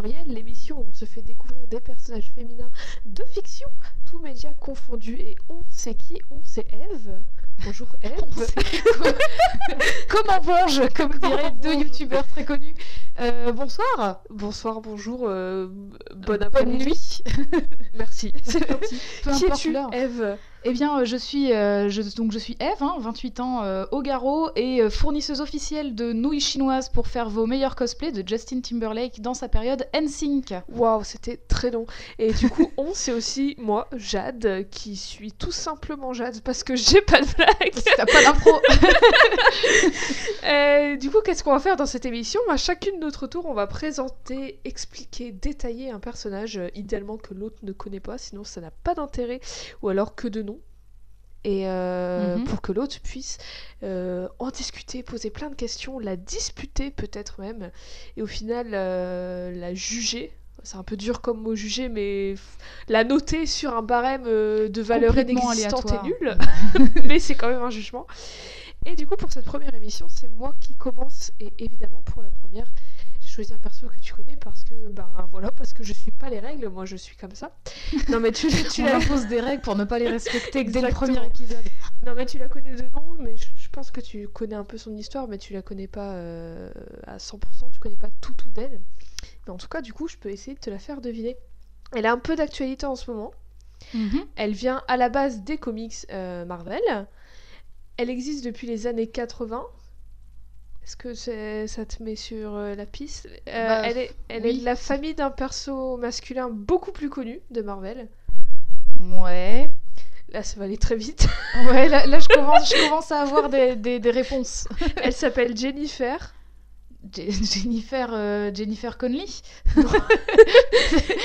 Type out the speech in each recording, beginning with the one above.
pluriel, l'émission où on se fait découvrir des personnages féminins de fiction, tous médias confondus, et on sait qui On sait Eve. Bonjour Eve. Comment venge, comme diraient deux youtubeurs très connus. Euh, bonsoir. Bonsoir, bonjour, euh, bonne, nuit. Merci, c'est gentil. Peu Qui es-tu. Eve? Eh bien, euh, je suis, euh, je, donc je suis Eve, hein, 28 ans, euh, au garrot, et fournisseuse officielle de nouilles chinoises pour faire vos meilleurs cosplays de Justin Timberlake dans sa période NSYNC. Waouh, c'était très long. Et du coup, on, c'est aussi moi, Jade, qui suis tout simplement Jade parce que j'ai pas de blague. T'as pas d'impro Euh, du coup, qu'est-ce qu'on va faire dans cette émission? À chacune de notre tour, on va présenter, expliquer, détailler un personnage, euh, idéalement que l'autre ne connaît pas, sinon ça n'a pas d'intérêt, ou alors que de nom. Et euh, Mhm. pour que l'autre puisse euh, en discuter, poser plein de questions, la disputer peut-être même, et au final la juger. C'est un peu dur comme mot juger, mais la noter sur un barème de valeur inexistante aléatoire. nulle mais c'est quand même un jugement. Et du coup, pour cette première émission, c'est moi qui commence. Et évidemment, pour la première, j'ai choisi un perso que tu connais parce que, ben voilà, parce que je suis pas les règles, moi je suis comme ça. Non, mais tu, tu impose des règles pour ne pas les respecter dès le premier épisode. Non, mais tu la connais de nom, mais je, je pense que tu connais un peu son histoire, mais tu la connais pas euh, à 100%, tu connais pas tout, tout d'elle. Mais en tout cas, du coup, je peux essayer de te la faire deviner. Elle a un peu d'actualité en ce moment. Mhm. Elle vient à la base des comics euh, Marvel. Elle existe depuis les années 80. Est-ce que ça te met sur euh, la piste? Euh, Bah, Elle, est, elle est oui. de la famille d'un perso masculin beaucoup plus connu de Marvel. Ouais. Là, ça va aller très vite. Ouais, là, là, je, commence, je commence à avoir des, des- des réponses. Elle s'appelle Jennifer. Je- Jennifer, euh, Jennifer Connelly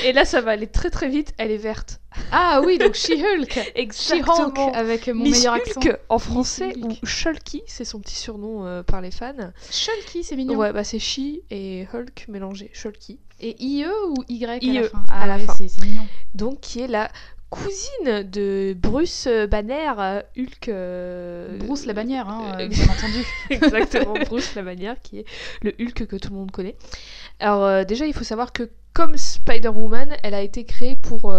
Et là, ça va aller très très vite. Elle est verte. Ah oui, donc She-Hulk She-Hulk Exactement. avec mon Miss meilleur Hulk accent. en français Hulk. ou Shulky, c'est son petit surnom euh, par les fans. Shulky, c'est mignon. Ouais, bah c'est She et Hulk mélangés, Shulky. Et IE ou Y à IE, la fin? À Ah la ouais, fin. c'est mignon. donc qui est la cousine de Bruce Banner, euh, Hulk. euh, Bruce la bannière, hein, euh, bien entendu. Exactement, Bruce la Bannière, qui est le Hulk que tout le monde connaît. Alors euh, déjà, il faut savoir que comme Spider-Woman, elle a été créée pour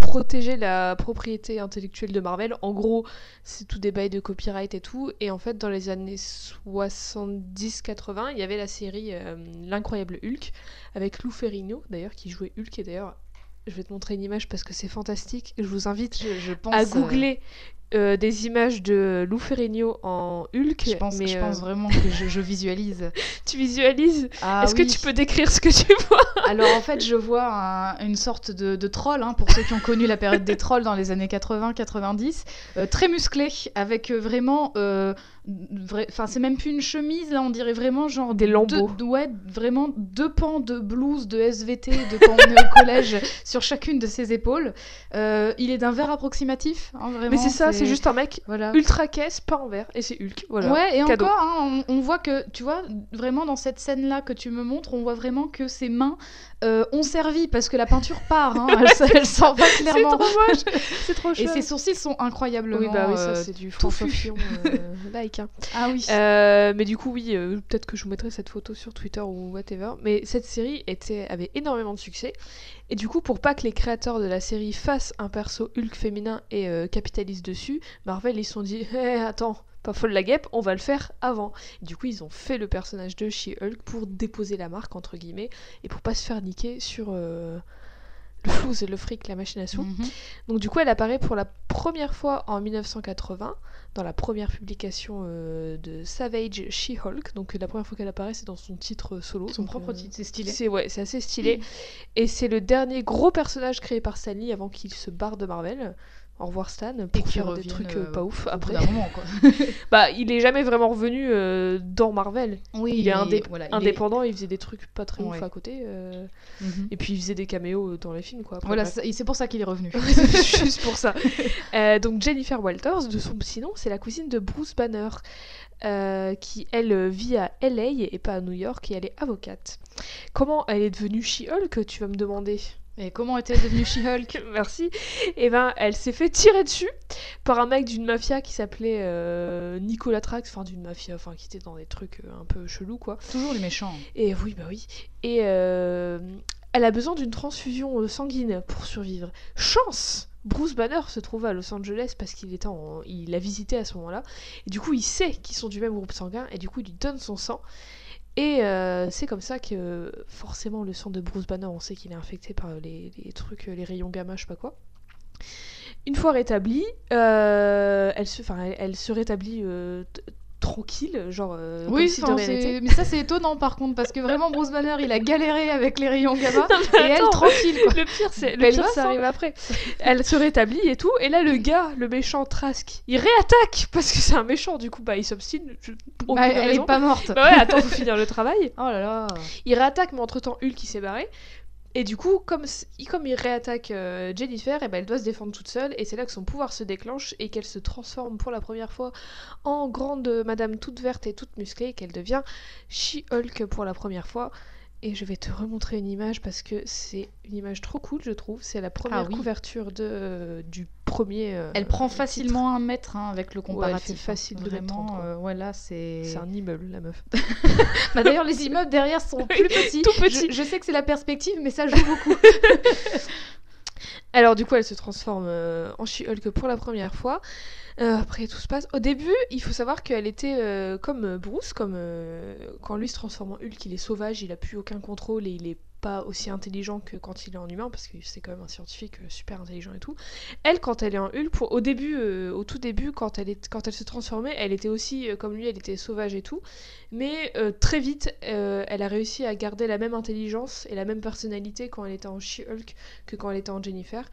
protéger la propriété intellectuelle de Marvel. En gros, c'est tout des bails de copyright et tout. Et en fait, dans les années 70-80, il y avait la série euh, L'incroyable Hulk, avec Lou Ferrigno, d'ailleurs, qui jouait Hulk. Et d'ailleurs, je vais te montrer une image parce que c'est fantastique. Je vous invite Je, je pense, à euh, googler euh, des images de Lou Ferrigno en Hulk. je pense, mais je euh, pense vraiment que je, je visualise. tu visualises Ah Est-ce oui. que tu peux décrire ce que tu vois? Alors en fait, je vois un- une sorte de, de troll, hein, pour ceux qui ont connu la période des trolls dans les années 80-90, euh, très musclé, avec vraiment... Enfin, c'est même plus une chemise, là, on dirait vraiment genre... Des deux- lambeaux. ouais, vraiment deux pans de blouse, de SVT, de quand on est au collège, sur chacune de ses épaules. Euh, il est d'un verre approximatif, hein, vraiment. Mais c'est ça, c'est juste un mec Voilà. ultra caisse, pas en vert, et c'est Hulk. Voilà. Ouais, et Cadeau. encore, hein, on, on voit que, tu vois, vraiment dans cette scène-là que tu me montres, on voit vraiment que ses mains euh, ont servi parce que la peinture part, hein, elle, s'en va C'est clairement. trop moche C'est trop Et chouette ses sourcils sont incroyablement. Oui, bah oui, ça euh, c'est du touffu. François Fillon euh, like. Ah oui. Euh, mais du coup, oui, euh, peut-être que je vous mettrai cette photo sur Twitter ou whatever. Mais cette série était, avait énormément de succès. Et du coup, pour pas que les créateurs de la série fassent un perso Hulk féminin et euh, capitalisent dessus, Marvel ils se sont dit Eh, attends, pas folle la guêpe, on va le faire avant. Et du coup, ils ont fait le personnage de She-Hulk pour déposer la marque, entre guillemets, et pour pas se faire niquer sur euh, le flouze et le fric, la machination. Mhm. Donc du coup, elle apparaît pour la première fois en 1980 dans la première publication euh, de Savage She-Hulk. Donc euh, la première fois qu'elle apparaît, c'est dans son titre solo. Son propre euh, titre, c'est stylé. C'est ouais, c'est assez stylé. Et c'est le dernier gros personnage créé par Stan Lee avant qu'il se barre de Marvel. Au revoir Stan pour faire des trucs euh, euh, pas ouf après. d'un moment, quoi. bah, il est jamais vraiment revenu euh, dans Marvel. Oui, Il est il indépendant, il faisait des trucs pas très Ouais. ouf à côté. euh, Mhm. Et puis il faisait des caméos dans les films quoi. Après, Voilà, c'est pour ça qu'il est revenu. C'est juste pour ça. Donc Jennifer Walters, de son petit nom, c'est la cousine de Bruce Banner, qui elle vit à LA et pas à New York et elle est avocate. Comment elle est devenue She-Hulk, tu vas me demander? Et comment était devenue She-Hulk Merci. Et ben, elle s'est fait tirer dessus par un mec d'une mafia qui s'appelait euh, Nicolas Trax, enfin d'une mafia, enfin qui était dans des trucs euh, un peu chelous quoi. Toujours les méchants. Et oui, bah oui. Et euh, elle a besoin d'une transfusion sanguine pour survivre. Chance Bruce Banner se trouve à Los Angeles parce qu'il était en... il l'a visité à ce moment-là. Et du coup, il sait qu'ils sont du même groupe sanguin et du coup, il lui donne son sang. Et euh, c'est comme ça que forcément le sang de Bruce Banner, on sait qu'il est infecté par les, trucs, les rayons gamma, je sais pas quoi. Une fois rétablie, euh, elle, se, rétablit euh, tranquille, genre euh, Oui, si enfin, mais ça c'est étonnant par contre parce que vraiment Bruce Banner il a galéré avec les rayons gamma Non, et elle tranquille quoi. Le pire, c'est le pire, ça hein. arrive après. Elle se rétablit et tout, et là le gars, le méchant Trask, il réattaque parce que c'est un méchant. Du coup, bah il s'obstine. Bah, elle raison. est pas morte. Bah ouais, attends, faut finir le travail. Oh là là. Il réattaque, mais entre temps Hulk il s'est barré. Et du coup, comme, il- réattaque euh, Jennifer, et ben elle doit se défendre toute seule, et c'est là que son pouvoir se déclenche et qu'elle se transforme pour la première fois en grande madame toute verte et toute musclée, qu'elle devient She-Hulk pour la première fois. Et je vais te remontrer une image parce que c'est une image trop cool, je trouve. C'est la première oui. couverture de, euh, du premier. euh, Elle prend titre. facilement un mètre hein, avec le comparatif. fait facile hein. mètres Vraiment, quoi. euh, ouais, c'est. C'est un immeuble, la meuf. Bah, D'ailleurs, les immeubles derrière sont plus petits. tout petits. Je, je sais que c'est la perspective, mais ça joue beaucoup. Alors du coup, elle se transforme euh, en She-Hulk pour la première fois. Euh, après, tout se passe. Au début, il faut savoir qu'elle était euh, comme Bruce, comme quand lui se transforme en Hulk, il est sauvage, il a plus aucun contrôle et il est pas aussi intelligent que quand il est en humain, parce que c'est quand même un scientifique euh, super intelligent et tout. Elle, quand elle est en Hulk, pour, au début, euh, au tout début, quand elle, est, quand elle se transformait, elle était aussi euh, comme lui, elle était sauvage et tout. Mais très vite, elle a réussi à garder la même intelligence et la même personnalité quand elle était en She-Hulk que quand elle était en Jennifer.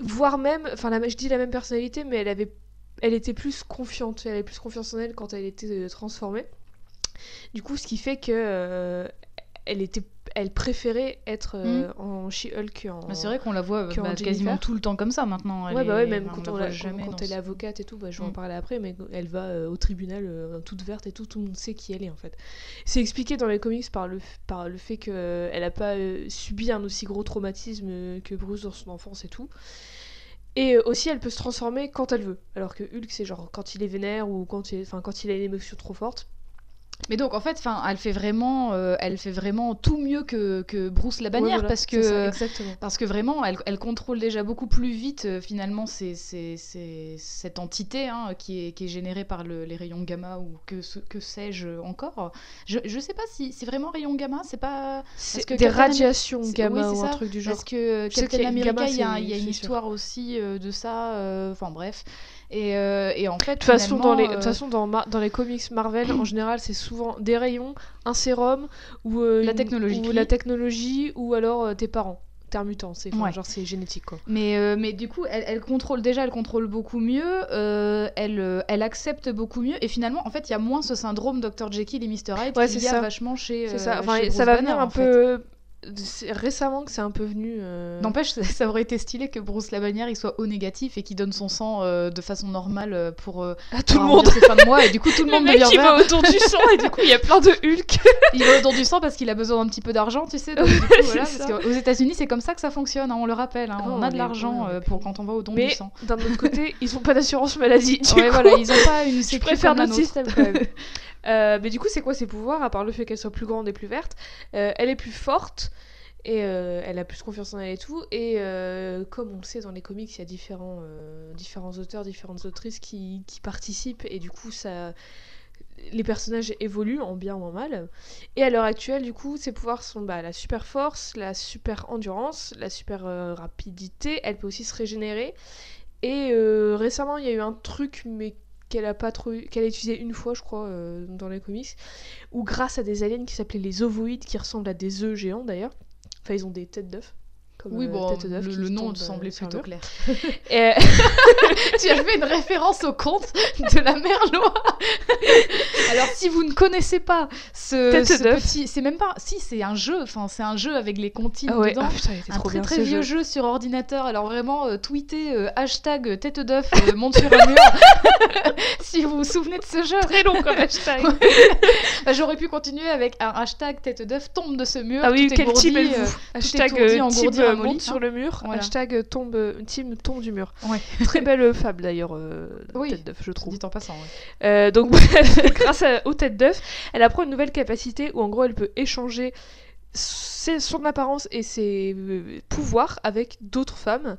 Voire même, enfin je dis la même personnalité, mais elle avait, elle était plus confiante, elle avait plus confiance en elle quand elle était transformée. Du coup, ce qui fait que elle était, elle préférait être euh, en She-Hulk en. Mais c'est vrai qu'on la voit bah, quasiment tout le temps comme ça maintenant. Elle Ouais, bah ouais, est- même on quand, la voit jamais quand elle est avocate et tout, bah, je vais en Mm. parler après, mais elle va euh, au tribunal euh, toute verte et tout, tout le monde sait qui elle est en fait. C'est expliqué dans les comics par le, f- par le fait qu'elle n'a pas euh, subi un aussi gros traumatisme euh, que Bruce dans son enfance et tout. Et euh, aussi, elle peut se transformer quand elle veut. Alors que Hulk, c'est genre quand il est vénère ou quand il, enfin, quand il a une émotion trop forte. Mais donc en fait, enfin, elle fait vraiment, euh, elle fait vraiment tout mieux que, que Bruce la bannière Ouais, voilà, parce ça, que parce que vraiment, elle, elle contrôle déjà beaucoup plus vite euh, finalement c'est cette entité hein, qui, est, qui est générée par le- les rayons gamma ou que, sais-je encore. Je, je sais pas si c'est vraiment rayons gamma, c'est pas que des Captain radiations gamma oui, c'est ou un ça, truc du genre. Parce que Captain America, il y a, y une histoire aussi euh, de ça. Enfin bref. Et, euh, et en fait, De toute façon, dans les, de finalement, toute euh, façon dans, Mar- dans les comics Marvel, en général, c'est souvent des rayons, un sérum, ou euh, La technologie. ou la technologie, ou alors euh, tes parents. T'es un mutant, c'est Ouais. genre c'est génétique quoi. Mais, euh, mais du coup, elle, elle contrôle déjà, elle contrôle beaucoup mieux, euh, elle, euh, elle accepte beaucoup mieux, et finalement, en fait, il y a moins ce syndrome Dr Jekyll et Mr Hyde Ouais, qu'il y a ça. vachement chez. C'est euh, ça. Enfin, chez ça va Banner, venir un fait. C'est récemment que c'est un peu venu. euh, N'empêche, ça, ça aurait été stylé que Bruce Labannière il soit O négatif et qu'il donne son sang euh, de façon normale euh, pour, euh, à tout pour le monde. ses fins de mois, et du coup, tout le, Le monde mec devient il va autour du sang et du coup il y a plein de Hulk. Il va autour du sang parce qu'il a besoin d'un petit peu d'argent, tu sais. donc du coup, voilà, parce qu'aux États-Unis, c'est comme ça que ça fonctionne, hein, on le rappelle. hein, Oh, on a on de l'argent ouais, pour quand on va au don Mais du sang. d'un autre côté, ils ont pas d'assurance maladie. Du Ouais, coup, voilà, ils ont pas une je préfère notre système quand même. Euh, mais du coup, c'est quoi ses pouvoirs à part le fait qu'elle soit plus grande et plus verte Euh, Elle est plus forte et euh, elle a plus confiance en elle et tout. Et comme on le sait dans les comics, il y a différents, auteurs, différentes autrices qui, participent et du coup. Les personnages évoluent en bien ou en mal. Et à l'heure actuelle, du coup, ses pouvoirs sont bah, la super force, la super endurance, la super rapidité. Elle peut aussi se régénérer. Et récemment, il y a eu un truc, mais qu'elle a pas trop qu'elle a utilisé une fois, je crois, euh, dans les comics, où grâce à des aliens qui s'appelaient les ovoïdes, qui ressemblent à des œufs géants d'ailleurs. Enfin, ils ont des têtes d'œufs. Comme, Oui, euh, bon, tête le, nom euh, semblait plutôt clair. Et- tu as fait une référence au conte de la Merlois. Alors, si vous ne connaissez pas ce, Tête ce d'œuf. petit, c'est même pas, si c'est un jeu, enfin c'est un jeu avec les comptines Ah ouais, dedans. ah putain, il était un trop très bien très vieux jeu. jeu. sur ordinateur. Alors vraiment, euh, tweetez euh, hashtag tête d'œuf euh, monte sur un mur. si vous vous souvenez de ce jeu. Très long comme hashtag. Bah, J'aurais pu continuer avec un hashtag tête d'œuf tombe de ce mur. Ah oui, tout quel égourdi, Hashtag engourdi, euh, monte sur hein. le mur. Voilà. Hashtag tombe, team tombe du mur. Ouais. Très belle euh, fable d'ailleurs, euh, Oui. tête d'œuf, je trouve. Dit en passant. ouais. Euh, donc grâce à- aux têtes d'œuf, elle apprend une nouvelle capacité où en gros elle peut échanger ses- son apparence et ses euh, pouvoirs avec d'autres femmes.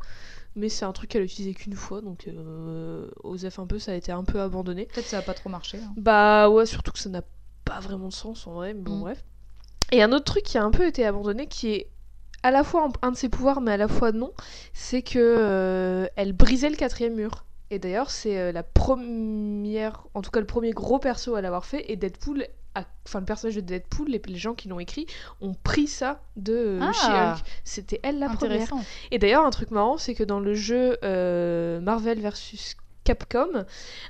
Mais c'est un truc qu'elle a utilisé qu'une fois, donc euh, Osef un peu, ça a été un peu abandonné. Peut-être ça a pas trop marché. hein. Bah ouais, surtout que ça n'a pas vraiment de sens en vrai, mais bon Mm. bref. Et un autre truc qui a un peu été abandonné, qui est à la fois un, de ses pouvoirs, mais à la fois non, c'est que euh, elle brisait le quatrième mur. Et d'ailleurs, c'est euh, la première, en tout cas le premier gros perso à l'avoir fait, et Deadpool, a- enfin le personnage de Deadpool, les, les gens qui l'ont écrit, ont pris ça de euh, Ah. She-Hulk. C'était elle la première. Et d'ailleurs, un truc marrant, c'est que dans le jeu euh, Marvel vs Capcom,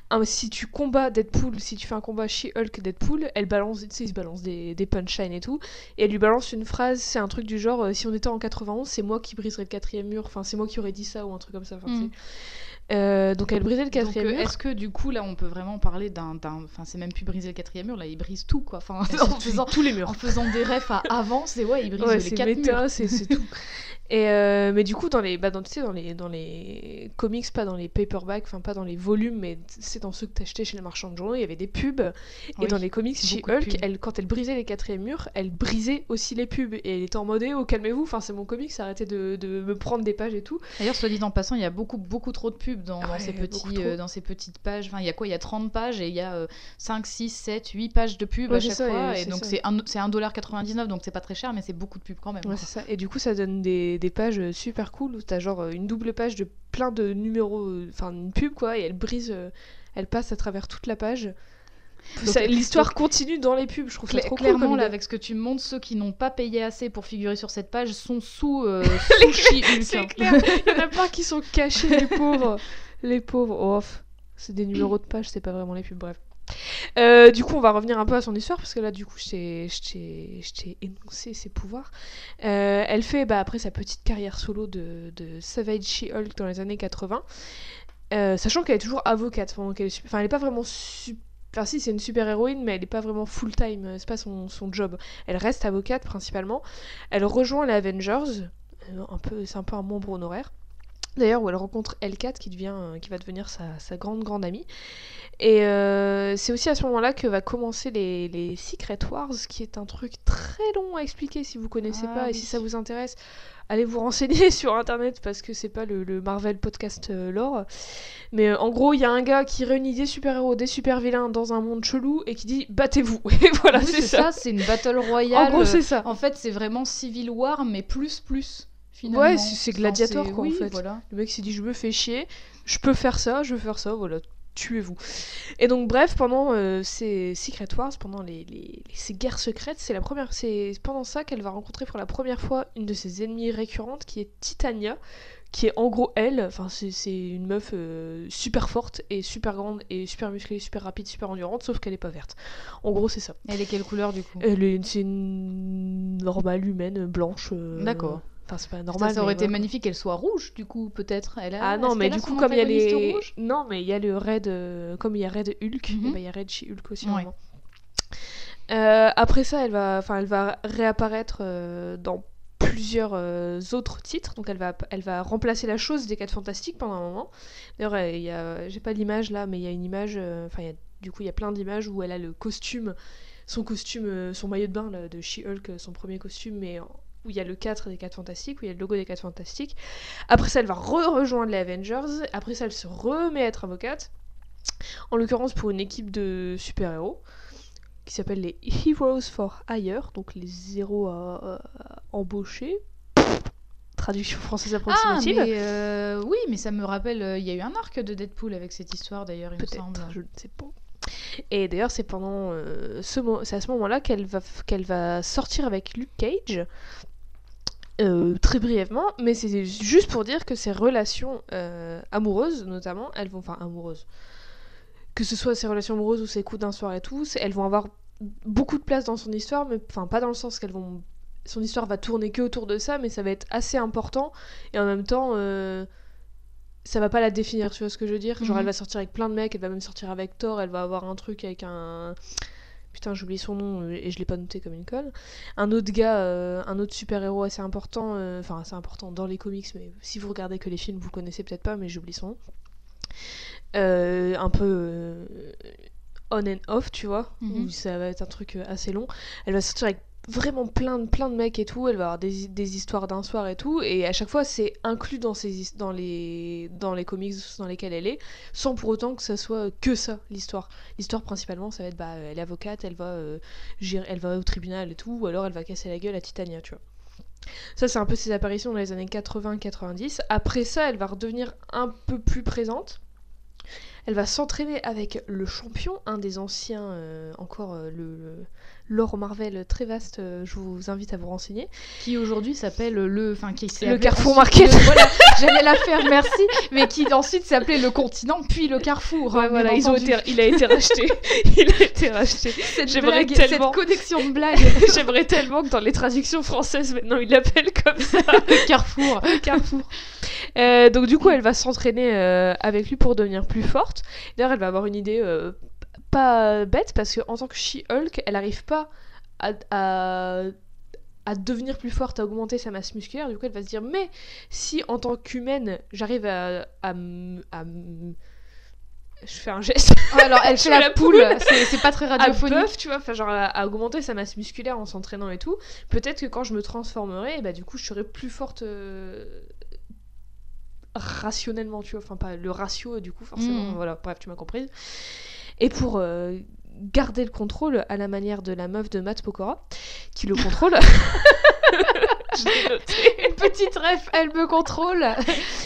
hein, si tu combats Deadpool, si tu fais un combat She-Hulk Deadpool, elle balance, tu sais, il se balance des, des punchlines et tout, et elle lui balance une phrase, c'est un truc du genre, euh, si on était en 91, c'est moi qui briserais le quatrième mur, enfin c'est moi qui aurais dit ça ou un truc comme ça. Mm. Euh, donc elle brisait le quatrième mur. est-ce que du coup là on peut vraiment parler d'un, enfin c'est même plus briser le quatrième mur là il brise tout quoi. Enfin en faisant, tous les murs. en faisant des refs à avant c'est ouais il brise Ouais, les quatre méta, murs. c'est tout. Et euh, mais du coup, dans les, bah, dans, tu sais, dans les, dans les comics, pas dans les paperbacks, enfin pas dans les volumes, mais c'est dans ceux que t'achetais chez les marchands de journaux, il y avait des pubs. Et dans les comics, chez Hulk, elle, quand elle brisait les quatrièmes murs, elle brisait aussi les pubs. Et elle était en mode, eh, oh calmez-vous, enfin c'est mon comics, arrêtez de, de me prendre des pages et tout. D'ailleurs soit dit en passant il y a beaucoup beaucoup trop de pubs dans, ces, petits, euh, dans ces petites pages. Enfin il y a quoi? Il y a 30 pages et il y a euh, 5, 6, 7, 8 pages de pubs Ouais, à chaque ça, fois. et donc c'est un- c'est 1,99$ donc c'est pas très cher mais c'est beaucoup de pubs quand même. Ouais, c'est ça. Et du coup, ça donne des, des pages euh, super cool où t'as genre euh, une double page de plein de numéros, euh, enfin une pub quoi, et elle brise, elle passe à travers toute la page. Ça- L'histoire continue dans les pubs, je trouve ça Cla- trop clairement là avec ce que tu montres ceux qui n'ont pas payé assez pour figurer sur cette page sont sous, euh, C'est clair, il y en a plein qui sont cachés, les pauvres. Les pauvres, oh, c'est des numéros de page, c'est pas vraiment les pubs, bref. Euh, du coup, on va revenir un peu à son histoire, parce que là, du coup, je t'ai- énoncé ses pouvoirs. Euh, elle fait, bah, après sa petite carrière solo de, Savage She-Hulk dans les années 80, euh, sachant qu'elle est toujours avocate qu'elle est... Enfin, elle est pas vraiment... su- Enfin si, c'est une super héroïne, mais elle est pas vraiment full-time, c'est pas son, son job. Elle reste avocate principalement. Elle rejoint les Avengers, un peu, c'est un peu un membre honoraire. D'ailleurs, où elle rencontre L4 qui, devient, euh, qui va devenir sa, sa grande grande amie. Et euh, c'est aussi à ce moment-là que va commencer les, les Secret Wars, qui est un truc très long à expliquer si vous connaissez Ah pas. Et si ça vous intéresse, allez vous renseigner sur internet parce que c'est pas le, le Marvel podcast euh, lore. Mais euh, en gros, il y a un gars qui réunit des super-héros, des super-vilains dans un monde chelou et qui dit battez-vous. Et voilà, Oui, c'est ça. c'est une battle royale. En gros, c'est ça. En fait, c'est vraiment Civil War, mais plus plus. Finalement. Ouais, c'est- Enfin, Gladiator, quoi, en fait. Voilà. Le mec s'est dit je me fais chier, je peux faire ça, je veux faire ça, voilà, tuez-vous. Et donc bref, pendant euh, ces Secret Wars, pendant les, les- les- ces guerres secrètes, c'est la première, c'est pendant ça qu'elle va rencontrer pour la première fois une de ses ennemies récurrentes qui est Titania, qui est en gros elle, enfin c'est une meuf euh, super forte et super grande et super musclée, super rapide, super endurante, sauf qu'elle est pas verte. En gros c'est ça. Elle est quelle couleur du coup? Elle est, c'est une normale humaine blanche. euh, D'accord. Enfin c'est pas normal. ça aurait été voilà. magnifique qu'elle soit rouge, du coup, peut-être. Elle a- Ah non, mais du coup, comme il y a les. Non, mais il y a le raid. euh, Comme il y a raid Hulk, Mhm. eh ben, il y a raid chez Hulk aussi. Ouais. Euh, après ça, elle va, enfin, elle va réapparaître euh, dans plusieurs autres titres. Donc, elle va, elle va remplacer la chose des 4 Fantastiques pendant un moment. D'ailleurs, il y a, j'ai pas l'image là, mais il y a une image. Enfin, a- du coup, il y a plein d'images où elle a le costume, son costume, son maillot de bain là, de She-Hulk, son premier costume, mais en- où il y a le 4 des 4 Fantastiques, où il y a le logo des 4 Fantastiques. Après ça, elle va re-rejoindre les Avengers. Après ça, elle se remet à être avocate. En l'occurrence, pour une équipe de super-héros qui s'appelle les Heroes for Hire, donc les héros à, à embaucher. Traduction française Ah, approximative. mais euh, oui, mais ça me rappelle, euh, il y a eu un arc de Deadpool avec cette histoire d'ailleurs, il me semble. Je ne sais pas. Et d'ailleurs, c'est pendant euh, ce c'est à ce moment-là qu'elle va f- qu'elle va sortir avec Luke Cage. Euh, très brièvement, mais c'est juste pour dire que ces relations euh, amoureuses, notamment, elles vont, enfin amoureuses, que ce soit ses relations amoureuses ou ses coups d'un soir et tout, elles vont avoir beaucoup de place dans son histoire, mais enfin pas dans le sens qu'elles vont, son histoire va tourner que autour de ça, mais ça va être assez important et en même temps, euh, ça va pas la définir, tu vois ce que je veux dire? Genre Mhm. elle va sortir avec plein de mecs, elle va même sortir avec Thor, elle va avoir un truc avec un Putain, j'oublie son nom euh, et je l'ai pas noté comme une conne. Un autre gars, euh, un autre super-héros assez important, euh, enfin assez important dans les comics, mais si vous regardez que les films, vous connaissez peut-être pas, mais j'oublie son nom. Un peu on and off, tu vois, Mhm. où ça va être un truc assez long. Elle va sortir avec vraiment plein de, plein de mecs et tout, elle va avoir des, des histoires d'un soir et tout, et à chaque fois c'est inclus dans, his- dans, les, dans les comics dans lesquels elle est, sans pour autant que ça soit que ça, l'histoire. L'histoire principalement, ça va être, bah, elle est avocate, elle va, euh, elle va au tribunal et tout, ou alors elle va casser la gueule à Titania, tu vois. Ça, c'est un peu ses apparitions dans les années 80-90. Après ça, elle va redevenir un peu plus présente. Elle va s'entraîner avec le champion, un des anciens, euh, encore euh, le lore Marvel très vaste. euh, je vous invite à vous renseigner. Qui aujourd'hui s'appelle le. Enfin, qui Le Carrefour Market. le- voilà, j'allais la faire, merci. Mais qui ensuite s'appelait le continent, puis le Carrefour. hein, Ouais, voilà, bien ils ont entendu. été, il a été racheté. il a été racheté. Cette J'aimerais blague, tellement- Cette connexion de blagues. J'aimerais tellement que dans les traductions françaises, maintenant, ils l'appellent comme ça. le Carrefour. Carrefour. Euh, donc du coup, elle va s'entraîner euh, avec lui pour devenir plus forte. D'ailleurs, elle va avoir une idée euh, pas bête parce que en tant que She-Hulk, elle n'arrive pas à, à, à devenir plus forte, à augmenter sa masse musculaire. Du coup, elle va se dire mais si en tant qu'humaine, j'arrive à, à, à je fais un geste Alors, elle fait la la poule. C'est c'est pas très à radiophonique. buff, tu vois, enfin genre à, à augmenter sa masse musculaire en s'entraînant et tout. Peut-être que quand je me transformerai, bah du coup je serai plus forte euh, rationnellement, tu vois, enfin pas le ratio du coup forcément, Mm. voilà, bref, tu m'as comprise. Et pour euh, garder le contrôle à la manière de la meuf de Matt Pokora, qui le contrôle. Une petite ref, elle me contrôle.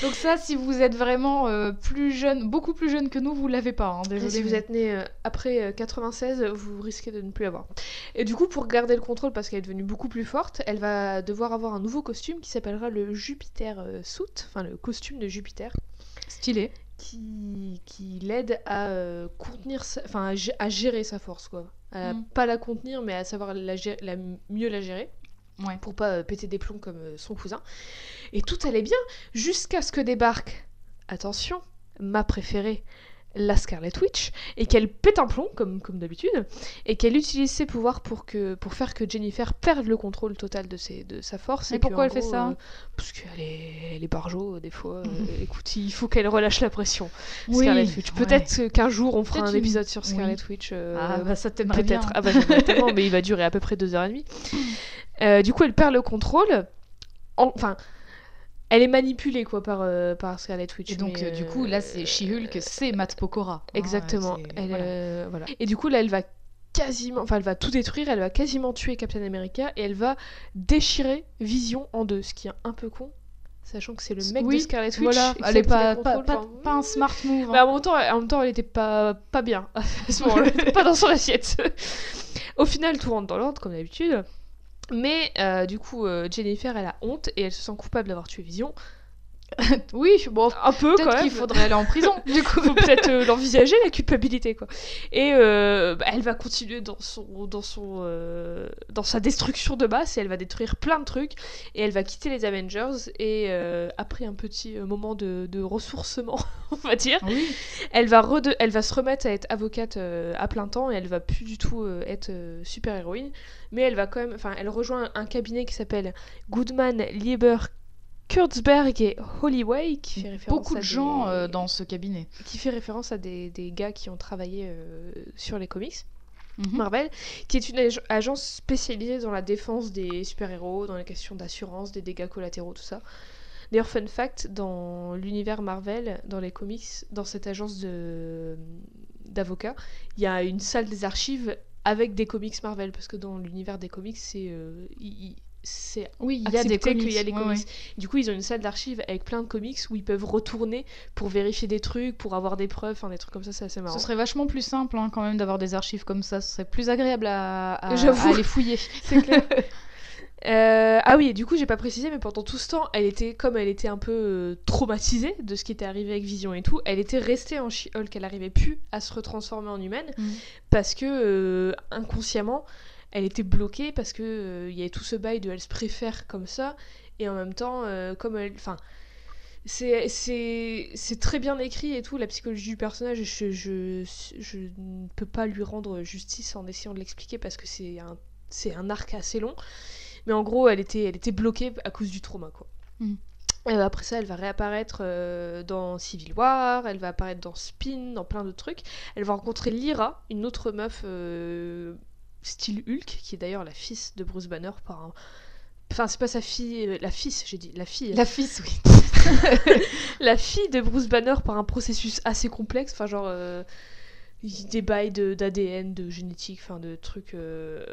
Donc ça, si vous êtes vraiment euh, plus jeune, beaucoup plus jeune que nous, vous l'avez pas. Hein, si vous êtes né euh, après euh, 96, vous risquez de ne plus l'avoir. Et du coup, pour garder le contrôle, parce qu'elle est devenue beaucoup plus forte, elle va devoir avoir un nouveau costume qui s'appellera le Jupiter Suit, enfin le costume de Jupiter, stylé. Qui, qui l'aide à euh, contenir, sa- enfin à, gé- à gérer sa force, quoi. À Mm. pas la contenir, mais à savoir la mieux la gérer Ouais. pour pas euh, péter des plombs comme euh, son cousin. Et tout allait bien jusqu'à ce que débarque, attention, ma préférée, la Scarlet Witch, et qu'elle pète un plomb, comme, comme d'habitude, et qu'elle utilise ses pouvoirs pour, que, pour faire que Jennifer perde le contrôle total de, ses, de sa force. Et pourquoi elle fait ça euh, Parce qu'elle est, elle est barjo, des fois. euh, écoute, il faut qu'elle relâche la pression. Scarlet Witch. ouais. Peut-être qu'un jour, on fera un une- épisode sur Scarlet oui. Witch. euh, Ah bah ça t'aimerait bien. Peut-être. Ah bah tellement, mais il va durer à peu près deux heures et demie. Du coup, elle perd le contrôle. En- Enfin, elle est manipulée quoi par, euh, par Scarlet Witch. Et donc mais, euh, du coup, là, c'est euh, She-Hulk, c'est Matt Pokora. hein, Exactement. c'est- Elle, voilà. voilà. Et du coup, là, elle va quasiment, enfin, elle va tout détruire. Elle va quasiment tuer Captain America et elle va déchirer Vision en deux, ce qui est un peu con, sachant que c'est le mec Oui, de Scarlet Witch. Voilà, elle est pas, pas, contrôle, pas, enfin, pas un smart move. mais hein. en même temps, en même temps elle était pas, pas bien à ce moment-là. Elle était pas dans son assiette. Au final, tout rentre dans l'ordre, comme d'habitude. Mais euh, du coup, euh, Jennifer, elle a honte et elle se sent coupable d'avoir tué Vision. Oui, bon, Un peu, quand peut-être qu'il faudrait aller en prison. Du coup, faut peut-être euh, l'envisager, la culpabilité, quoi. Et euh, bah, elle va continuer dans son, dans son, euh, dans sa destruction de masse et elle va détruire plein de trucs et elle va quitter les Avengers et après un petit moment de, de ressourcement, on va dire, Oui. elle va, rede- elle va se remettre à être avocate à plein temps et elle va plus du tout être super héroïne, mais elle va quand même, enfin, elle rejoint un cabinet qui s'appelle Goodman, Lieber, Kurtzberg et Holloway qui fait référence Beaucoup à de gens des- euh, dans ce cabinet. qui fait référence à des, des gars qui ont travaillé euh, sur les comics Mhm. Marvel, qui est une ag- agence spécialisée dans la défense des super-héros, dans les questions d'assurance, des dégâts collatéraux, tout ça. D'ailleurs, fun fact, dans l'univers Marvel, dans les comics, dans cette agence de d'avocats, il y a une salle des archives avec des comics Marvel, parce que dans l'univers des comics, c'est euh, c'est Oui, il y a des comics. qu'il y a les comics. ouais. Du coup, ils ont une salle d'archives avec plein de comics où ils peuvent retourner pour vérifier des trucs, pour avoir des preuves, enfin des trucs comme ça, c'est assez marrant. Ce serait vachement plus simple hein, quand même d'avoir des archives comme ça. Ce serait plus agréable à, à, aller fouiller. C'est clair. Euh, ah oui, et du coup, j'ai pas précisé, mais pendant tout ce temps, elle était, comme elle était un peu euh, traumatisée de ce qui était arrivé avec Vision et tout, elle était restée en She-Hulk, elle arrivait plus à se retransformer en humaine, Mhm. parce que euh, inconsciemment, elle était bloquée, parce que euh, il y avait tout ce bail de elle se préfère comme ça, et en même temps, euh, comme elle. Enfin. C'est, très bien écrit et tout, la psychologie du personnage, je, je, je ne peux pas lui rendre justice en essayant de l'expliquer parce que c'est un, arc assez long. Mais en gros, elle était, elle était bloquée à cause du trauma, quoi. Mhm. Euh, après ça, elle va réapparaître dans Civil War, elle va apparaître dans Spin, dans plein d'autres trucs. Elle va rencontrer Lyra, une autre meuf euh, style Hulk, qui est d'ailleurs la fils de Bruce Banner par un... Enfin, c'est pas sa fille, euh, la fils, j'ai dit, la fille. La fille, oui. la fille de Bruce Banner par un processus assez complexe, enfin genre euh, des bails de- d'ADN, de, génétique, enfin de trucs. euh,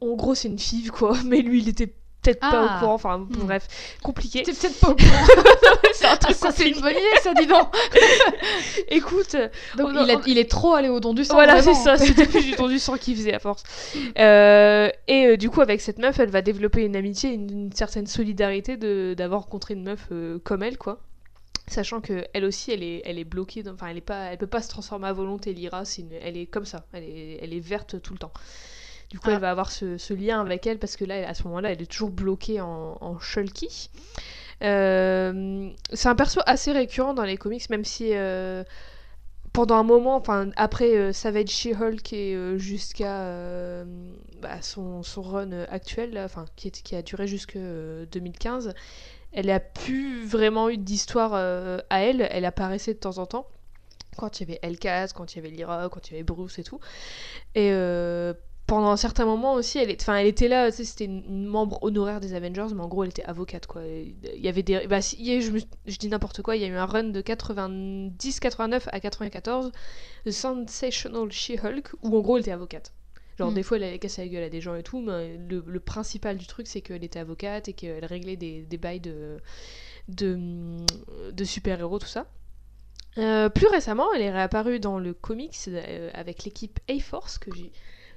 en gros, c'est une fille quoi, mais lui il était peut-être pas Ah. au courant, enfin Hmm. bref, compliqué. T'es peut-être pas au courant. c'est un Ah, truc ça, c'est une bonne idée, ça, dis donc. Écoute, Donc, On a- il, a- on- il est trop allé au don du sang. voilà, c'est ça, c'était plus du temps du sang qu'il faisait à force. Euh, et euh, du coup, avec cette meuf, elle va développer une amitié, une, une certaine solidarité de d'avoir rencontré une meuf euh, comme elle, quoi. Sachant que elle aussi, elle est, elle est bloquée, enfin, elle est pas, elle peut pas se transformer à volonté. Lyra, c'est elle est comme ça, elle est, elle est verte tout le temps. Du coup, Ah. elle va avoir ce, ce lien avec elle parce que là, à ce moment-là, elle est toujours bloquée en, en Shulky. Euh, c'est un perso assez récurrent dans les comics, même si euh, pendant un moment, enfin après euh, Savage She-Hulk et jusqu'à bah, son, son run actuel, enfin qui, est- qui a duré jusque euh, 2015, elle a plus vraiment eu d'histoire à elle. Elle apparaissait de temps en temps quand il y avait Elkas, quand il y avait Lyra, quand il y avait Bruce et tout. Et pendant un certain moment aussi, elle, est, enfin, elle était là, c'était une, membre honoraire des Avengers, mais en gros, elle était avocate, quoi. Et Il y avait des... Bah, si- je, me- je dis n'importe quoi, il y a eu un run de 90, 89 à 94, The Sensational She-Hulk, où en gros, elle était avocate. Genre, Mm. des fois, elle allait casser la gueule à des gens et tout, mais le, le principal du truc, c'est qu'elle était avocate et qu'elle réglait des, des bails de, de, de super-héros, tout ça. Euh, plus récemment, elle est réapparue dans le comics euh, avec l'équipe A-Force, que j'ai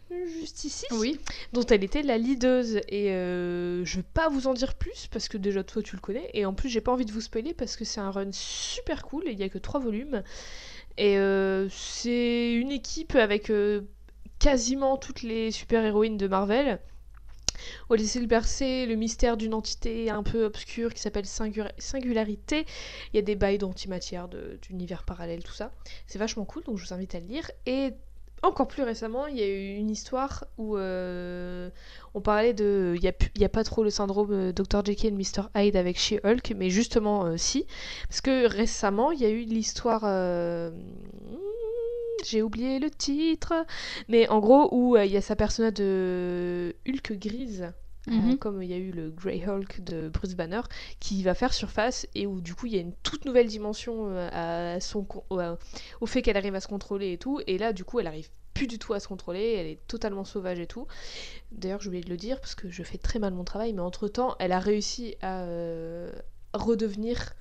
juste ici, Oui. dont elle était la leaduse. Et euh, je vais pas vous en dire plus, parce que déjà toi tu le connais, et en plus j'ai pas envie de vous spoiler, parce que c'est un run super cool, et il y a que 3 volumes. Et euh, c'est une équipe avec euh, quasiment toutes les super-héroïnes de Marvel. A laissé percer le mystère d'une entité un peu obscure qui s'appelle Singu- Singularité. Il y a des bails d'antimatière, d'univers parallèle, tout ça. C'est vachement cool, donc je vous invite à le lire. Et encore plus récemment, il y a eu une histoire où euh, on parlait de. Il n'y a, a pas trop le syndrome euh, Dr. Jekyll et Mr. Hyde avec She-Hulk, mais justement, euh, si. Parce que récemment, il y a eu l'histoire. J'ai oublié le titre. Mais en gros, où il y a sa persona de Hulk grise. Euh, Mhm. comme il y a eu le Grey Hulk de Bruce Banner, qui va faire surface et où du coup il y a une toute nouvelle dimension euh, à son, con- au, fait qu'elle arrive à se contrôler et tout. Et là, du coup, elle arrive plus du tout à se contrôler, elle est totalement sauvage et tout. D'ailleurs, j'ai oublié de le dire parce que je fais très mal mon travail, mais entre temps, elle a réussi à euh, redevenir.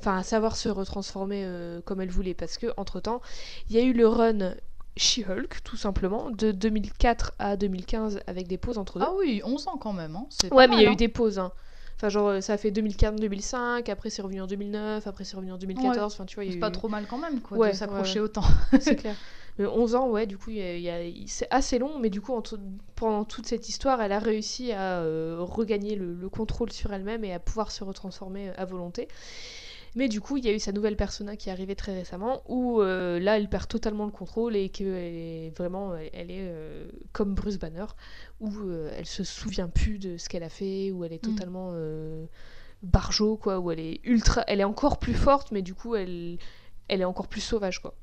Enfin, à savoir se retransformer euh, comme elle voulait. Parce que, entre temps, il y a eu le run She-Hulk, tout simplement, de 2004 à 2015, avec des pauses entre deux. Ah oui, 11 ans quand même. Hein. Ouais, mais il y a eu des pauses. Hein. Enfin, genre, euh, ça a fait 2004-2005, après c'est revenu en 2009, après c'est revenu en 2014. Enfin, tu vois, hein. il y a C'est eu- pas trop mal quand même quoi, Ouais, de s'accrocher ouais, autant. c'est clair. Mais 11 ans, ouais, du coup, c'est assez long, mais du coup, pendant toute cette histoire, elle a réussi à euh, regagner le, le contrôle sur elle-même et à pouvoir se retransformer euh, à volonté. Mais du coup, il y a eu sa nouvelle persona qui est arrivée très récemment, où euh, là, elle perd totalement le contrôle et qu'elle est vraiment, elle, est euh, comme Bruce Banner, où euh, elle se souvient plus de ce qu'elle a fait, où elle est Mm. totalement barjo, quoi, où elle est ultra, elle est encore plus forte, mais du coup, elle, elle est encore plus sauvage, quoi.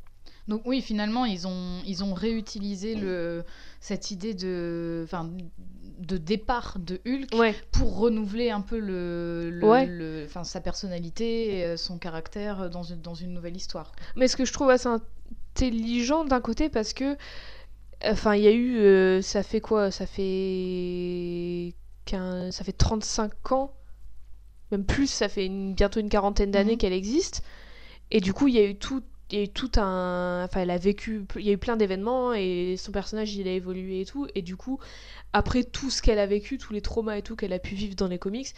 Donc oui, finalement, ils ont, ils ont réutilisé le, cette idée de, enfin, de départ de Hulk Ouais. pour renouveler un peu le, le- Ouais. le- enfin, sa personnalité, et, euh, son caractère dans une, dans une nouvelle histoire. Mais ce que je trouve assez intelligent d'un côté parce que enfin il y a eu euh, ça fait quoi? Ça fait qu'un ça fait 35 ans même plus ça fait une- bientôt une quarantaine d'années Mhm. qu'elle existe et du coup il y a eu tout il y a eu elle a vécu. Il y a plein d'événements et son personnage, il a évolué et tout. Et du coup, après tout ce qu'elle a vécu, tous les traumas et tout qu'elle a pu vivre dans les comics,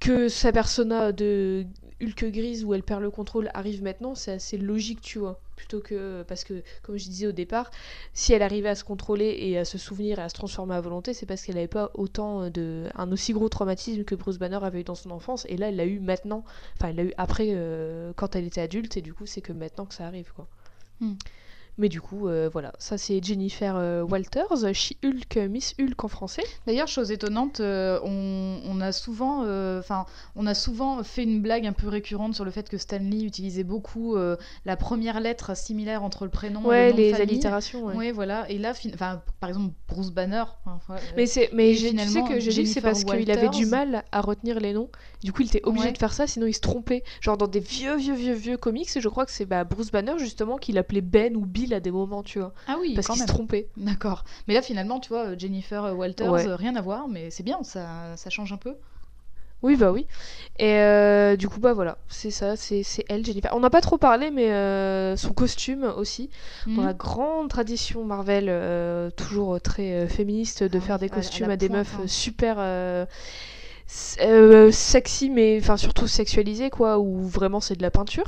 que sa persona de Hulk grise où elle perd le contrôle arrive maintenant, c'est assez logique, tu vois. Plutôt que. Parce que, comme je disais au départ, si elle arrivait à se contrôler et à se souvenir et à se transformer à volonté, c'est parce qu'elle n'avait pas autant de. un aussi gros traumatisme que Bruce Banner avait eu dans son enfance. Et là, elle l'a eu maintenant. Enfin, elle l'a eu après, euh, quand elle était adulte, et du coup, c'est que maintenant que ça arrive, quoi. Hmm. Mais du coup, euh, voilà, ça c'est Jennifer euh, Walters, She-Hulk, Miss Hulk en français. D'ailleurs, chose étonnante, euh, on, on a souvent, euh, on a souvent fait une blague un peu récurrente sur le fait que Stanley utilisait beaucoup la première lettre similaire entre le prénom et Ouais, le nom les de famille. allitérations. ouais. Ouais, voilà. Et là, fin- enfin, par exemple, Bruce Banner. Mais, c'est, mais Et tu sais que j'ai que c'est parce qu'il avait du mal à retenir les noms. Du coup, il était obligé Ouais. de faire ça, sinon il se trompait. Genre dans des vieux, vieux, vieux, vieux comics, je crois que c'est bah, Bruce Banner justement qui l'appelait Ben ou Bill à des moments, tu vois. Ah oui, parce quand qu'il se même. trompait. D'accord. Mais là, finalement, tu vois, Jennifer Walters, Ouais. euh, rien à voir, mais c'est bien, ça, ça change un peu. Oui, bah oui. Et euh, du coup, bah voilà, c'est ça, c'est, c'est elle, Jennifer. On n'a pas trop parlé, mais euh, son costume aussi. Dans Mhm. la grande tradition Marvel, euh, toujours très euh, féministe, de Ah faire des à la- à costumes à des pointe, meufs hein. euh, super euh, euh, sexy, mais enfin surtout sexualisées, quoi, où vraiment c'est de la peinture.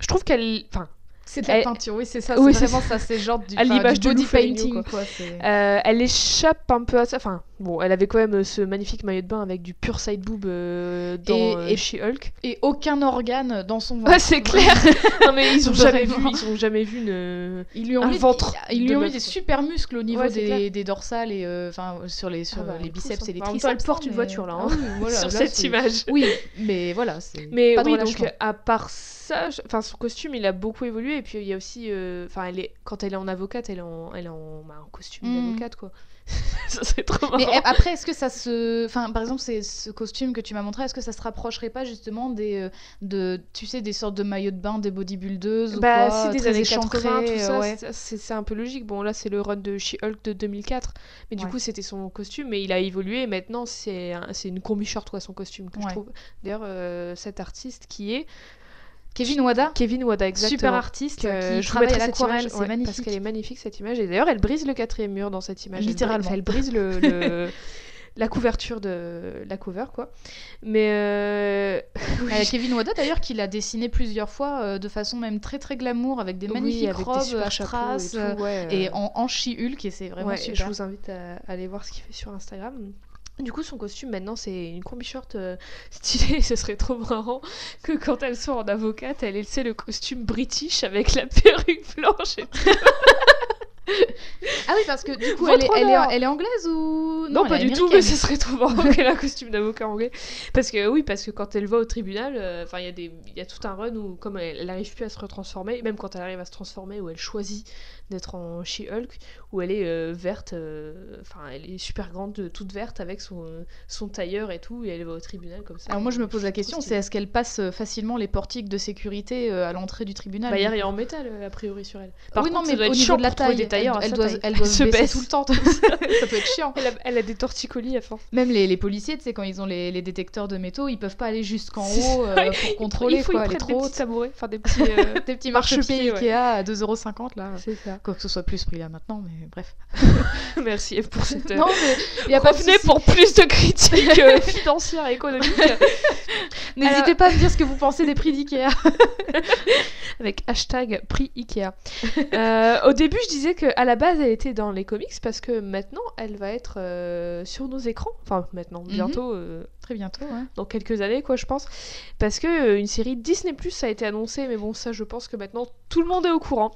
Je trouve qu'elle. Enfin, C'est de la Elle- peinture, oui, c'est ça. Oui, c'est vraiment ça, c'est genre du, À l'image du body painting, quoi. euh, elle échappe un peu à ça. Enfin, bon, elle avait quand même euh, ce magnifique maillot de bain avec du pur side boob euh, dans Et- euh, et- She-Hulk. Et aucun organe dans son ventre. Ouais, c'est clair. non mais ils ont jamais vu, ils ont jamais vu une. Ils lui ont Un mis, ventre ils lui de ont mis meuf, des super muscles au niveau Ouais, des, dorsales et euh, sur les sur Ah bah, les biceps hein. et les En même triceps. elle porte hein, une mais- voiture, là, Ah hein, oui, voilà, sur là, cette image. Oui, mais voilà, Mais pas oui, donc à part ça, je- enfin son costume, il a beaucoup évolué. Et puis il y a aussi, euh, elle est quand elle est en avocate, elle est en, elle est en, bah, en costume Mm. d'avocate, quoi. ça serait trop Mais marrant. eh, après, est-ce que ça se. Enfin, par exemple, c'est ce costume que tu m'as montré, est-ce que ça se rapprocherait pas justement des. euh, de, tu sais, des sortes de maillots de bain des bodybuildeuses ou Bah, quoi, si des très années échancrés, 80, tout ça, ouais. c'est- un peu logique. Bon, là, c'est le run de She-Hulk de 2004, mais du Ouais. coup, c'était son costume, mais il a évolué. Et maintenant, c'est un- c'est une combi short, quoi, son costume, que je trouve. D'ailleurs, euh, cet artiste qui est Kevin Wada, Kevin Wada, exactement. super artiste que qui je travaille à l'aquarelle, c'est ouais, magnifique. Parce qu'elle est magnifique cette image. Et d'ailleurs, elle brise le quatrième mur dans cette image. Elle brise- Littéralement. Elle brise, le, le- la couverture de la cover, quoi. Mais euh, oui, Euh, Kevin Wada d'ailleurs qui l'a dessiné plusieurs fois euh, de façon même très très glamour avec des oui, magnifiques avec des robes super à strass et, euh, tout, ouais, et euh, en, en She-Hulk et c'est vraiment ouais, je super. vous invite à, à aller voir ce qu'il fait sur Instagram. Du coup, son costume maintenant, c'est une combi short euh, stylée. Ce serait trop marrant que quand elle soit en avocate, elle ait le costume british avec la perruque blanche et tout. Ah oui parce que du coup elle est, trop elle, est, l'heure. elle est anglaise ou? Non, pas du tout, mais ce serait trop marrant qu'elle ait un costume d'avocat anglais. Parce que oui, parce que quand elle va au tribunal, euh, il y y a tout un run où comme elle, elle arrive plus à se retransformer, même quand elle arrive à se transformer, où elle choisit d'être en She-Hulk, où elle est euh, verte, euh, enfin elle est super grande, toute verte avec son, son tailleur et tout, et elle va au tribunal comme ça. Alors moi je me pose la question, c'est est-ce qu'elle passe euh, facilement les portiques de sécurité euh, à l'entrée du tribunal? Bah, il y a rien en métal euh, a priori sur elle. Par oui, contre, non, ça mais être au niveau de la taille, elle, doit, taille. elle doit se se baisser baisse. tout le temps. ça peut être chiant. Elle a, elle a des torticolis à force. Même les, les policiers, tu sais, quand ils ont les, les détecteurs de métaux, ils peuvent pas aller jusqu'en haut euh, pour contrôler, il faut quoi. Elle est prennent des trop petits tabourets, enfin des petits, euh, Des petits marchepieds. Ikea à 2,50€ là. C'est ça. Quoi que ce soit plus ce prix là maintenant, mais bref. Merci Eve pour cette. euh, Non, mais y a pas de Revenez souci. pour plus de critiques euh, financières et économiques N'hésitez Alors- pas à me dire ce que vous pensez des prix d'Ikea. avec hashtag prix Ikea. Euh, au début, je disais qu'à la base, elle était dans les comics parce que maintenant, elle va être euh, sur nos écrans. Enfin, maintenant, bientôt, euh, Très bientôt, ouais. dans quelques années, quoi, je pense. Parce que euh, une série Disney Plus a été annoncée, mais bon, ça, je pense que maintenant, tout le monde est au courant.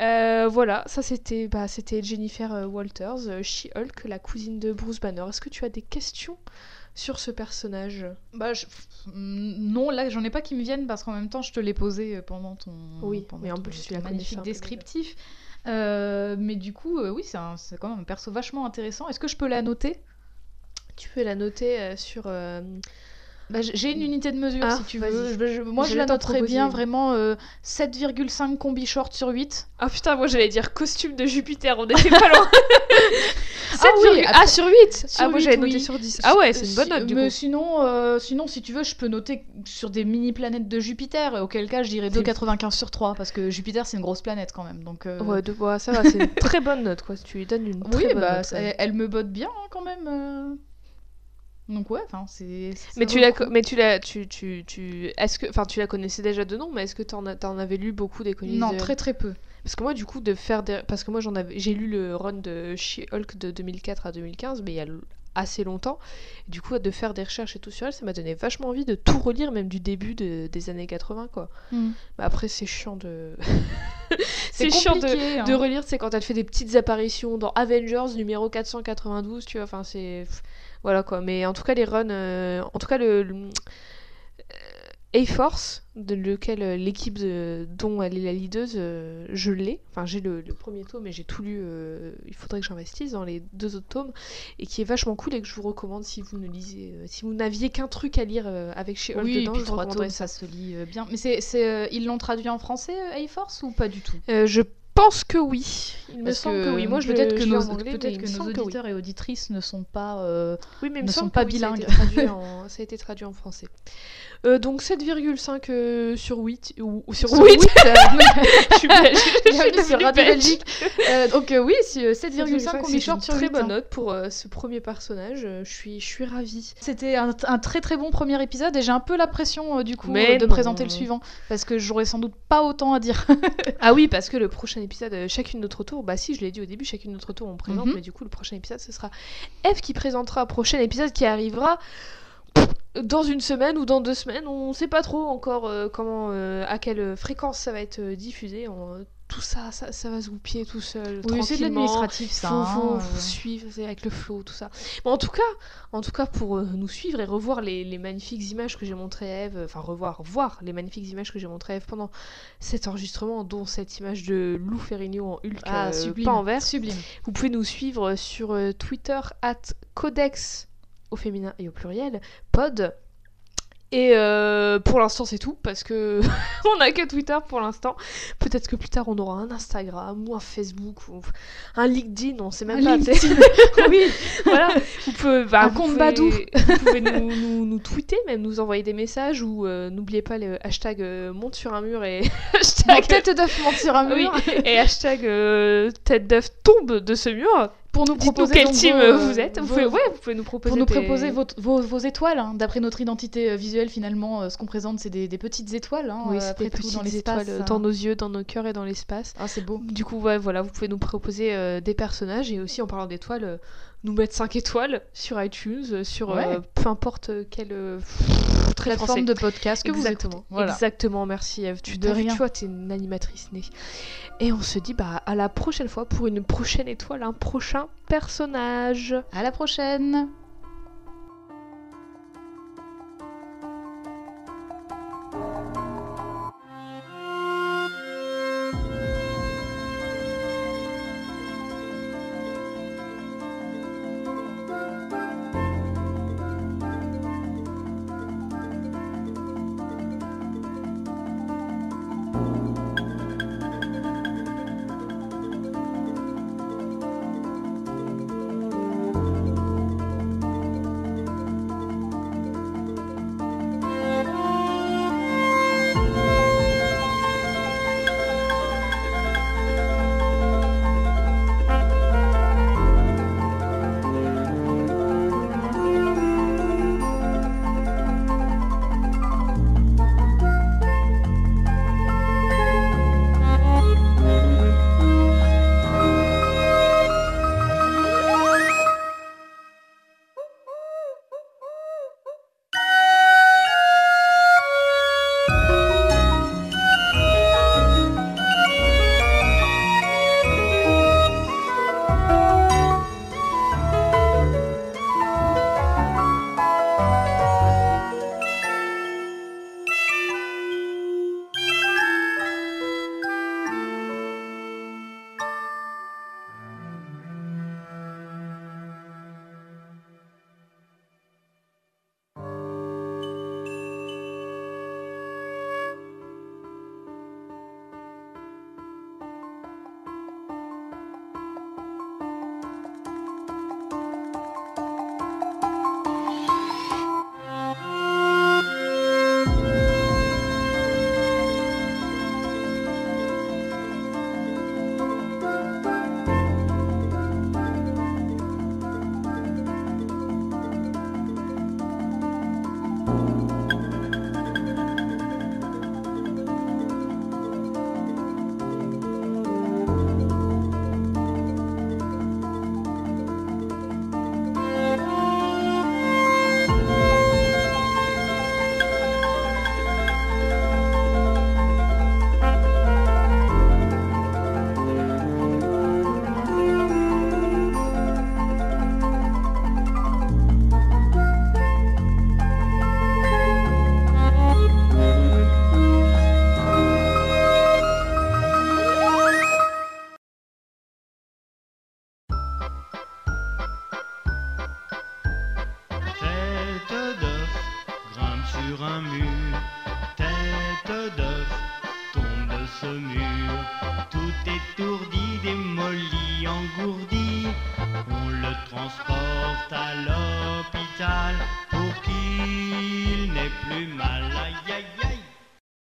Euh, voilà, ça c'était bah, c'était Jennifer euh, Walters, euh, She-Hulk, la cousine de Bruce Banner. Est-ce que tu as des questions sur ce personnage? Bah, je- mm, non, là, j'en ai pas qui me viennent parce qu'en même temps, je te l'ai posé pendant ton, Oui, pendant mais en ton- plus, ton magnifique descriptif. Euh, mais du coup, euh, oui, c'est un- quand même un perso vachement intéressant. Est-ce que je peux la noter? Tu peux la noter sur. Euh, Bah, J'ai une unité de mesure Ah, si tu veux. Je- je- moi, je la noterais proposer bien vraiment euh, 7,5 combi short sur 8. Ah putain, moi j'allais dire costume de Jupiter, on était pas loin. 7, Ah oui, ah, sur 8 sur Ah, moi 8, j'avais noté oui. sur 10. Ah ouais, c'est une bonne Si- note du mais coup. Sinon, euh, sinon, si tu veux, je peux noter sur des mini-planètes de Jupiter, auquel cas je dirais 2,95 sur 3, parce que Jupiter c'est une grosse planète quand même. Donc, euh, Ouais, de, ouais, ça va, c'est une très bonne note quoi. Tu lui donnes une très oui, bonne bah, note, ouais. elle me botte bien hein, quand même. Donc ouais, enfin c'est. Mais tu co- mais tu l'as, tu, tu, tu, est-ce que, enfin, tu la connaissais déjà de nom, mais est-ce que t'en, t'en avais lu beaucoup des comics Non, de- très très peu. Parce que moi, du coup, de faire des, parce que moi, j'en avais, j'ai lu le run de She-Hulk de 2004 à 2015, mais il y a assez longtemps. Et du coup, de faire des recherches et tout sur elle, ça m'a donné vachement envie de tout relire, même du début de- des années 80, quoi. Hmm. Mais après, c'est chiant de, c'est chiant de, compliqué, hein. de relire, c'est quand elle fait des petites apparitions dans Avengers numéro 492, tu vois, enfin c'est voilà quoi. Mais en tout cas les runs, euh, en tout cas le, le- A-Force, de lequel euh, l'équipe dont elle est la leaduse, euh, je l'ai. Enfin j'ai le, le premier tome, mais j'ai tout lu. euh, il faudrait que j'investisse dans les deux autres tomes et qui est vachement cool et que je vous recommande si vous ne lisez, si vous n'aviez qu'un truc à lire avec chez Hulk Oui, et dedans, puis je vous trois tomes, ça. ça se lit bien. Mais c'est, ils l'ont traduit en français, A-Force, ou pas du tout? Euh, je pense que oui. Il me semble que, oui. Moi, je peut-être que nos, peut-être que nos semble que oui. auditeurs et auditrices ne sont pas. euh, Oui, mais ne sont pas que oui, ça a été bilingues. en- Ça a été traduit en français. Euh, donc 7,5 euh, sur 8. Ou, ou sur, sur 8 huit, euh, Je suis belge. Je suis sur Radio. Belgique. Donc oui, si, euh, 7,5 C'est combi short une sur très 8. bonne hein. note pour ce premier personnage. Je suis, je suis ravie. C'était un, un très très bon premier épisode et j'ai un peu la pression du coup Mais de non. présenter le suivant parce que j'aurais sans doute pas autant à dire. Ah oui, parce que le prochain épisode, euh, chacune notre tour, bah si, je l'ai dit au début, chacune notre tour on présente, Mhm. mais du coup, le prochain épisode, ce sera Eve qui présentera un prochain épisode qui arrivera dans une semaine ou dans deux semaines. On sait pas trop encore euh, comment, euh, à quelle fréquence ça va être diffusé. On- tout ça, ça, ça va se goupiller tout seul. Oui, c'est de l'administratif ça. Faut, hein, faut- euh. faut suivre c'est avec le flow, tout ça. Mais en tout cas, en tout cas pour euh, nous suivre et revoir les, les magnifiques images que j'ai montrées à Eve, enfin revoir, voir les magnifiques images que j'ai montrées à Eve pendant cet enregistrement, dont cette image de Lou Ferrigno en Hulk Ah, euh, sublime. pas en vert. Sublime. Vous pouvez nous suivre sur euh, Twitter at codex au féminin et au pluriel pod. Et euh, pour l'instant c'est tout parce que on a que Twitter pour l'instant. Peut-être que plus tard on aura un Instagram ou un Facebook ou un LinkedIn, on sait même Un pas. oui, voilà. Vous pouvez, bah, Un vous compte pouvez- Badoo. Vous pouvez nous, nous, nous tweeter, même nous envoyer des messages ou euh, n'oubliez pas le hashtag euh, monte sur un mur et Mon hashtag tête d'œuf monte sur un oui, mur et hashtag tête d'œuf tombe de ce mur. Pour nous proposer quel team vos, vous êtes. Vous vos- pouvez, ouais, vous pouvez nous proposer. pour nous proposer vos, vos, vos étoiles, hein. d'après notre identité euh, visuelle finalement, euh, ce qu'on présente c'est des, des petites étoiles, hein, Oui, c'est des tout, petites dans étoiles euh, hein. dans nos yeux, dans nos cœurs et dans l'espace. Ah c'est beau. Du coup, ouais, voilà, vous pouvez nous proposer euh, des personnages et aussi en parlant d'étoiles, euh, nous mettre 5 étoiles sur iTunes, euh, sur euh, peu importe quelle euh, Plateforme de podcast que vous Exactement. écoutez. Voilà. Exactement, merci Eve. Tu, De rien. tu vois, t'es une animatrice née. Et on se dit bah à la prochaine fois pour une prochaine étoile, un prochain personnage. À la prochaine.